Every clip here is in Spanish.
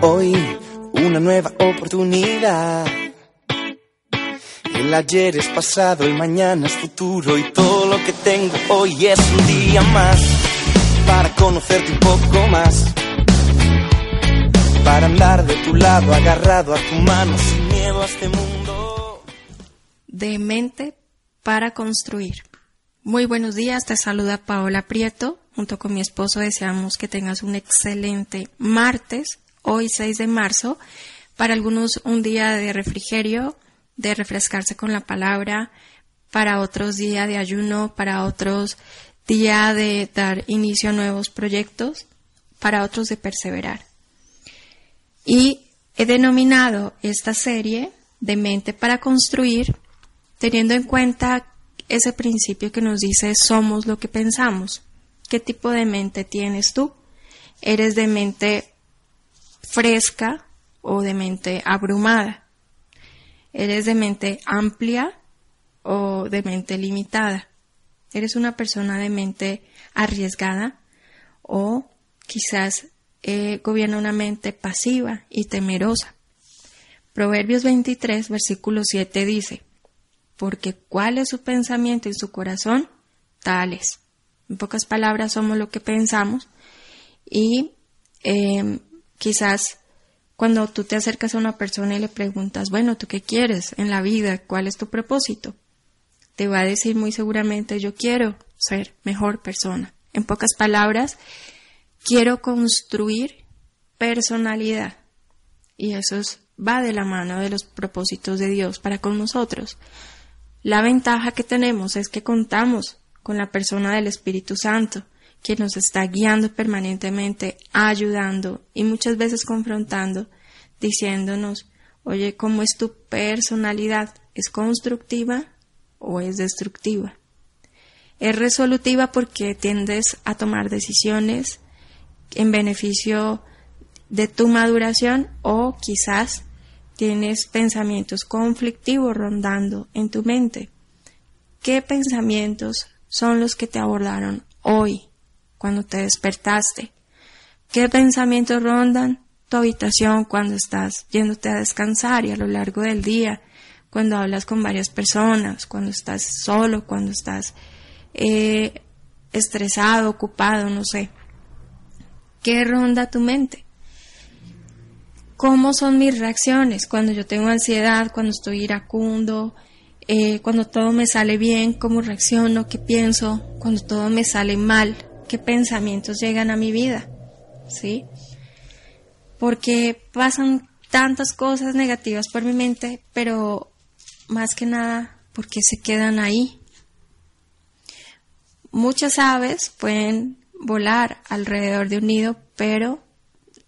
Hoy una nueva oportunidad. El ayer es pasado, el mañana es futuro y todo lo que tengo hoy es un día más para conocerte un poco más. Para andar de tu lado, agarrado a tu mano, sin miedo a este mundo. De mente para construir. Muy buenos días, te saluda Paola Prieto. Junto con mi esposo deseamos que tengas un excelente martes, hoy 6 de marzo. Para algunos un día de refrigerio, de refrescarse con la palabra, para otros día de ayuno, para otros día de dar inicio a nuevos proyectos, para otros de perseverar. Y he denominado esta serie de mente para construir, teniendo en cuenta ese principio que nos dice somos lo que pensamos. ¿Qué tipo de mente tienes tú? ¿Eres de mente fresca o de mente abrumada? ¿Eres de mente amplia o de mente limitada? ¿Eres una persona de mente arriesgada o quizás eh, gobierna una mente pasiva y temerosa? Proverbios 23, versículo 7 dice, porque cuál es su pensamiento y su corazón, tales. En pocas palabras, somos lo que pensamos y eh, quizás cuando tú te acercas a una persona y le preguntas, bueno, ¿tú qué quieres en la vida? ¿Cuál es tu propósito? Te va a decir muy seguramente, yo quiero ser mejor persona. En pocas palabras, quiero construir personalidad. Y eso va de la mano de los propósitos de Dios para con nosotros. La ventaja que tenemos es que contamos con la persona del Espíritu Santo, que nos está guiando permanentemente, ayudando y muchas veces confrontando, diciéndonos, oye, ¿cómo es tu personalidad? ¿Es constructiva o es destructiva? Es resolutiva porque tiendes a tomar decisiones en beneficio de tu maduración o quizás tienes pensamientos conflictivos rondando en tu mente. ¿Qué pensamientos son los que te abordaron hoy, cuando te despertaste? ¿Qué pensamientos rondan tu habitación cuando estás yéndote a descansar y a lo largo del día, cuando hablas con varias personas, cuando estás solo, cuando estás eh, estresado, ocupado, no sé? ¿Qué ronda tu mente? cómo son mis reacciones cuando yo tengo ansiedad, cuando estoy iracundo, eh, cuando todo me sale bien, cómo reacciono, qué pienso, cuando todo me sale mal, qué pensamientos llegan a mi vida, ¿sí? Porque pasan tantas cosas negativas por mi mente, pero más que nada porque se quedan ahí. Muchas aves pueden volar alrededor de un nido, pero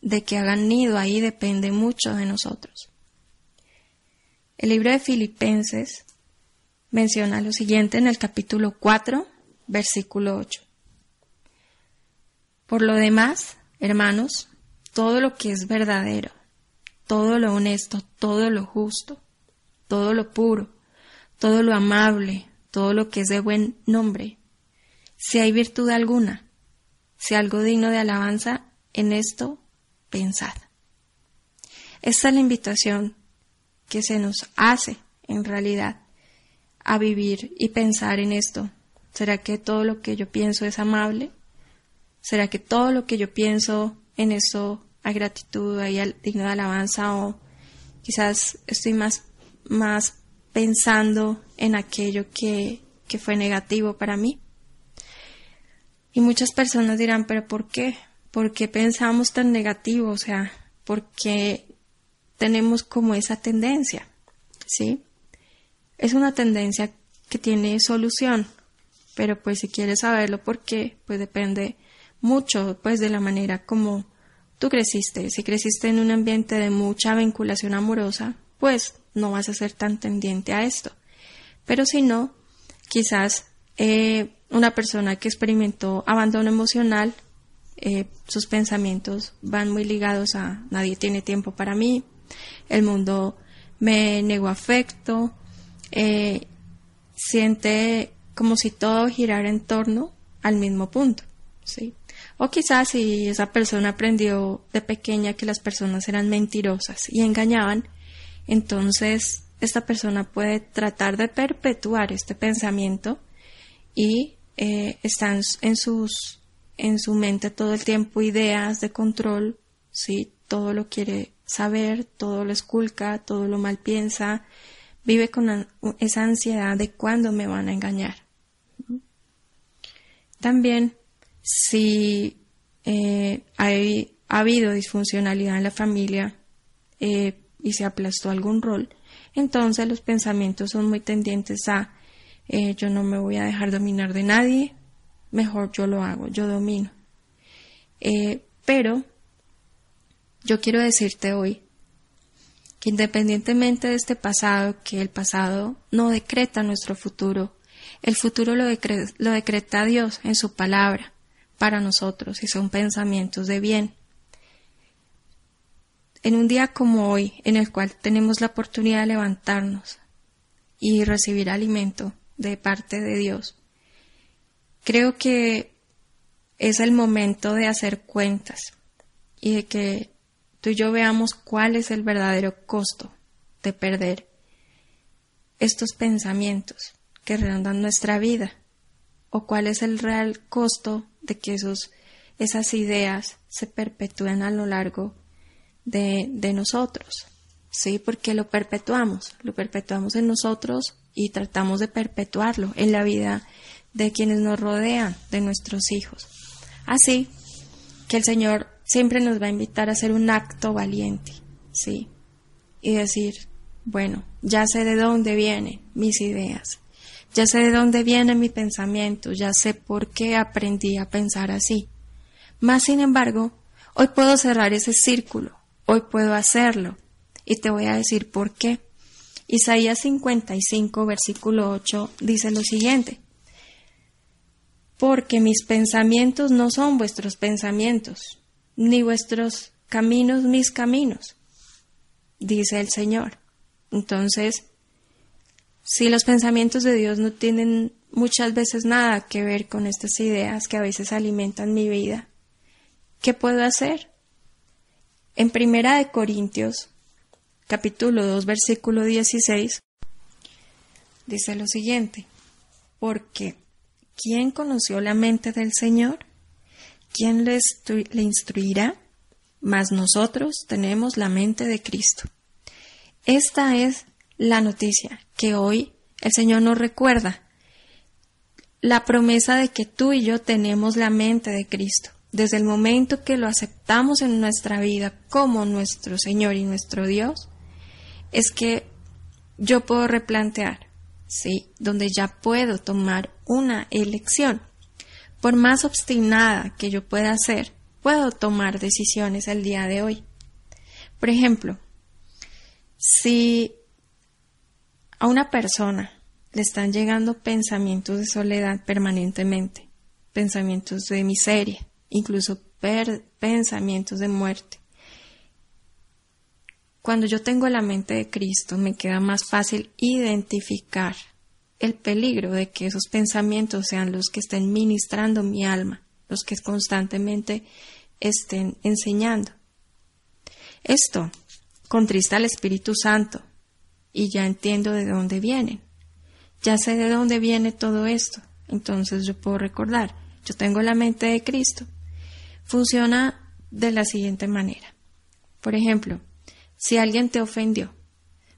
de que hagan nido ahí depende mucho de nosotros. El libro de Filipenses menciona lo siguiente en el capítulo 4, versículo 8. Por lo demás, hermanos, todo lo que es verdadero, todo lo honesto, todo lo justo, todo lo puro, todo lo amable, todo lo que es de buen nombre, si hay virtud alguna, si algo digno de alabanza, en esto pensad. Esta es la invitación que se nos hace en realidad a vivir y pensar en esto. ¿Será que todo lo que yo pienso es amable? ¿Será que todo lo que yo pienso en eso hay gratitud, hay digno de alabanza o quizás estoy más, más pensando en aquello que, que fue negativo para mí? Y muchas personas dirán, pero ¿por qué? ¿Por qué pensamos tan negativo? O sea, ¿por qué tenemos como esa tendencia? ¿Sí? Es una tendencia que tiene solución, pero pues si quieres saberlo por qué, pues depende mucho pues de la manera como tú creciste. Si creciste en un ambiente de mucha vinculación amorosa, pues no vas a ser tan tendiente a esto. Pero si no, quizás eh, una persona que experimentó abandono emocional, eh, sus pensamientos van muy ligados a nadie tiene tiempo para mí, el mundo me negó afecto, eh, siente como si todo girara en torno al mismo punto, ¿sí? O quizás si esa persona aprendió de pequeña que las personas eran mentirosas y engañaban, entonces esta persona puede tratar de perpetuar este pensamiento y eh, están en sus en su mente todo el tiempo ideas de control, sí, todo lo quiere saber, todo lo esculca, todo lo mal piensa, vive con esa ansiedad de cuándo me van a engañar. También, si eh, hay, ha habido disfuncionalidad en la familia eh, y se aplastó algún rol, entonces los pensamientos son muy tendientes a eh, yo no me voy a dejar dominar de nadie, mejor yo lo hago, yo domino. pero yo quiero decirte hoy que independientemente de este pasado, que el pasado no decreta nuestro futuro, el futuro lo, lo decreta Dios en su palabra para nosotros y son pensamientos de bien. En un día como hoy, en el cual tenemos la oportunidad de levantarnos y recibir alimento de parte de Dios, creo que es el momento de hacer cuentas y de que tú y yo veamos cuál es el verdadero costo de perder estos pensamientos que rondan nuestra vida o cuál es el real costo de que esos, esas ideas se perpetúen a lo largo de, de nosotros. Sí, porque lo perpetuamos, lo perpetuamos en nosotros y tratamos de perpetuarlo en la vida de quienes nos rodean, de nuestros hijos. Así que el Señor siempre nos va a invitar a hacer un acto valiente, ¿sí? Y decir, bueno, ya sé de dónde vienen mis ideas, ya sé de dónde viene mi pensamiento, ya sé por qué aprendí a pensar así. Más sin embargo, hoy puedo cerrar ese círculo, hoy puedo hacerlo, y te voy a decir por qué. Isaías 55, versículo 8 dice lo siguiente, porque mis pensamientos no son vuestros pensamientos, ni vuestros caminos mis caminos, dice el Señor. Entonces, si los pensamientos de Dios no tienen muchas veces nada que ver con estas ideas que a veces alimentan mi vida, ¿qué puedo hacer? En Primera de Corintios, capítulo 2, versículo 16, dice lo siguiente, porque ¿quién conoció la mente del Señor? ¿Quién le, le instruirá? Mas nosotros tenemos la mente de Cristo. Esta es la noticia que hoy el Señor nos recuerda. La promesa de que tú y yo tenemos la mente de Cristo. Desde el momento que lo aceptamos en nuestra vida como nuestro Señor y nuestro Dios, es que yo puedo replantear, ¿sí? Donde ya puedo tomar una elección. Por más obstinada que yo pueda ser, puedo tomar decisiones el día de hoy. Por ejemplo, si a una persona le están llegando pensamientos de soledad permanentemente, pensamientos de miseria, incluso pensamientos de muerte. Cuando yo tengo la mente de Cristo, me queda más fácil identificar el peligro de que esos pensamientos sean los que estén ministrando mi alma, los que constantemente estén enseñando. Esto contrista al Espíritu Santo, y ya entiendo de dónde vienen. Ya sé de dónde viene todo esto. Entonces yo puedo recordar, yo tengo la mente de Cristo. Funciona de la siguiente manera. Por ejemplo, si alguien te ofendió,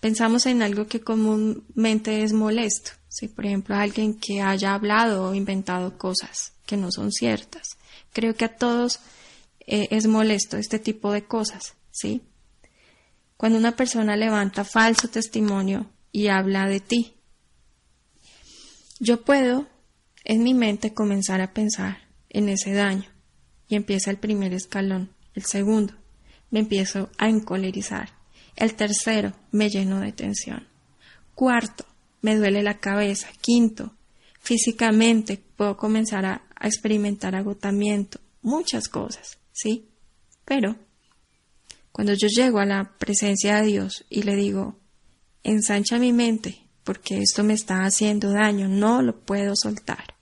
pensamos en algo que comúnmente es molesto. Si, por ejemplo, alguien que haya hablado o inventado cosas que no son ciertas. Creo que a todos eh, es molesto este tipo de cosas, ¿sí? Cuando una persona levanta falso testimonio y habla de ti. Yo puedo en mi mente comenzar a pensar en ese daño. Y empieza el primer escalón, el segundo, me empiezo a encolerizar, el tercero, me lleno de tensión, cuarto, me duele la cabeza, quinto, físicamente puedo comenzar a, a experimentar agotamiento, muchas cosas, ¿sí? Pero cuando yo llego a la presencia de Dios y le digo, ensancha mi mente, porque esto me está haciendo daño, no lo puedo soltar.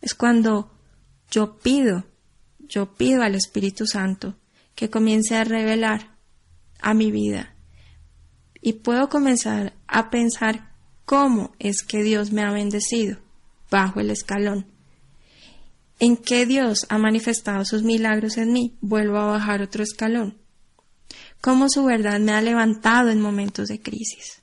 Es cuando yo pido, yo pido al Espíritu Santo que comience a revelar a mi vida y puedo comenzar a pensar cómo es que Dios me ha bendecido bajo el escalón. En qué Dios ha manifestado sus milagros en mí, vuelvo a bajar otro escalón. Cómo su verdad me ha levantado en momentos de crisis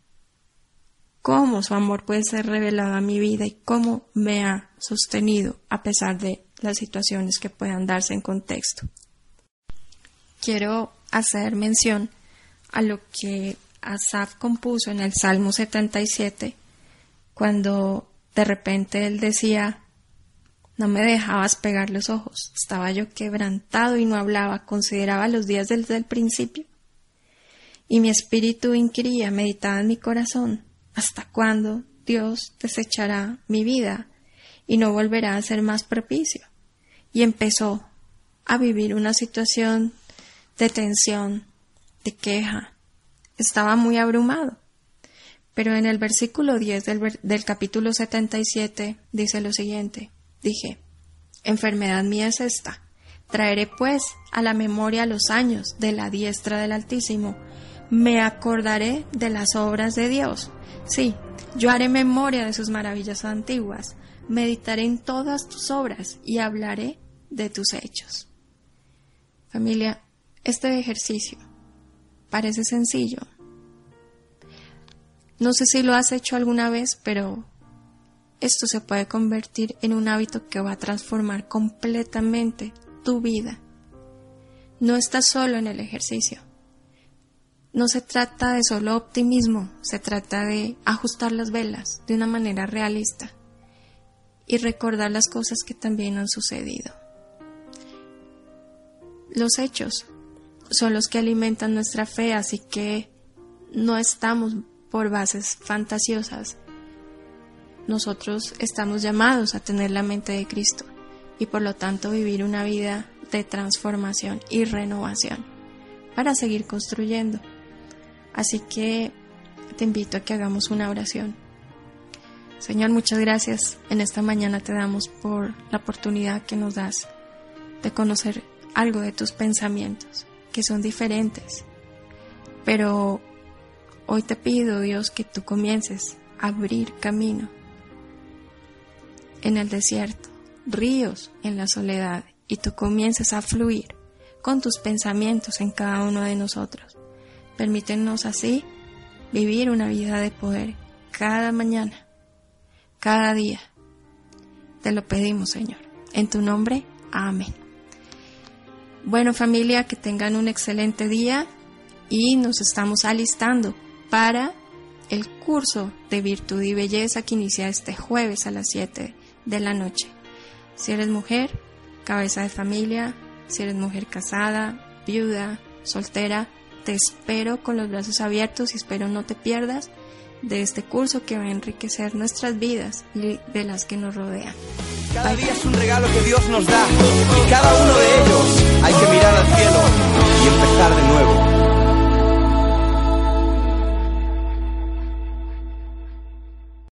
cómo su amor puede ser revelado a mi vida y cómo me ha sostenido a pesar de las situaciones que puedan darse en contexto. Quiero hacer mención a lo que Asaf compuso en el Salmo 77, cuando de repente él decía, no me dejabas pegar los ojos, estaba yo quebrantado y no hablaba, consideraba los días desde el principio. Y mi espíritu inquiría, meditaba en mi corazón, ¿Hasta cuándo Dios desechará mi vida y no volverá a ser más propicio? Y empezó a vivir una situación de tensión, de queja. Estaba muy abrumado. Pero en el versículo 10 del, del capítulo 77 dice lo siguiente. Dije, enfermedad mía es esta. Traeré pues a la memoria los años de la diestra del Altísimo. Me acordaré de las obras de Dios Sí, yo haré memoria de sus maravillas antiguas, meditaré en todas tus obras y hablaré de tus hechos. Familia, este ejercicio parece sencillo. No sé si lo has hecho alguna vez, pero esto se puede convertir en un hábito que va a transformar completamente tu vida. No estás solo en el ejercicio no se trata de solo optimismo, se trata de ajustar las velas de una manera realista y recordar las cosas que también han sucedido. Los hechos son los que alimentan nuestra fe, así que no estamos por bases fantasiosas. Nosotros estamos llamados a tener la mente de Cristo y por lo tanto vivir una vida de transformación y renovación para seguir construyendo. Así que te invito a que hagamos una oración. Señor, muchas gracias. En esta mañana te damos por la oportunidad que nos das de conocer algo de tus pensamientos, que son diferentes. Pero hoy te pido, Dios, que tú comiences a abrir camino en el desierto, ríos en la soledad, y tú comiences a fluir con tus pensamientos en cada uno de nosotros. Permítenos así vivir una vida de poder cada mañana, cada día. Te lo pedimos, Señor. En tu nombre, amén. Bueno familia, que tengan un excelente día y nos estamos alistando para el curso de virtud y belleza que inicia este jueves a las 7 de la noche. Si eres mujer, cabeza de familia, si eres mujer casada, viuda, soltera, te espero con los brazos abiertos y espero no te pierdas de este curso que va a enriquecer nuestras vidas y de las que nos rodean. Cada día es un regalo que Dios nos da y cada uno de ellos hay que mirar al cielo y empezar de nuevo.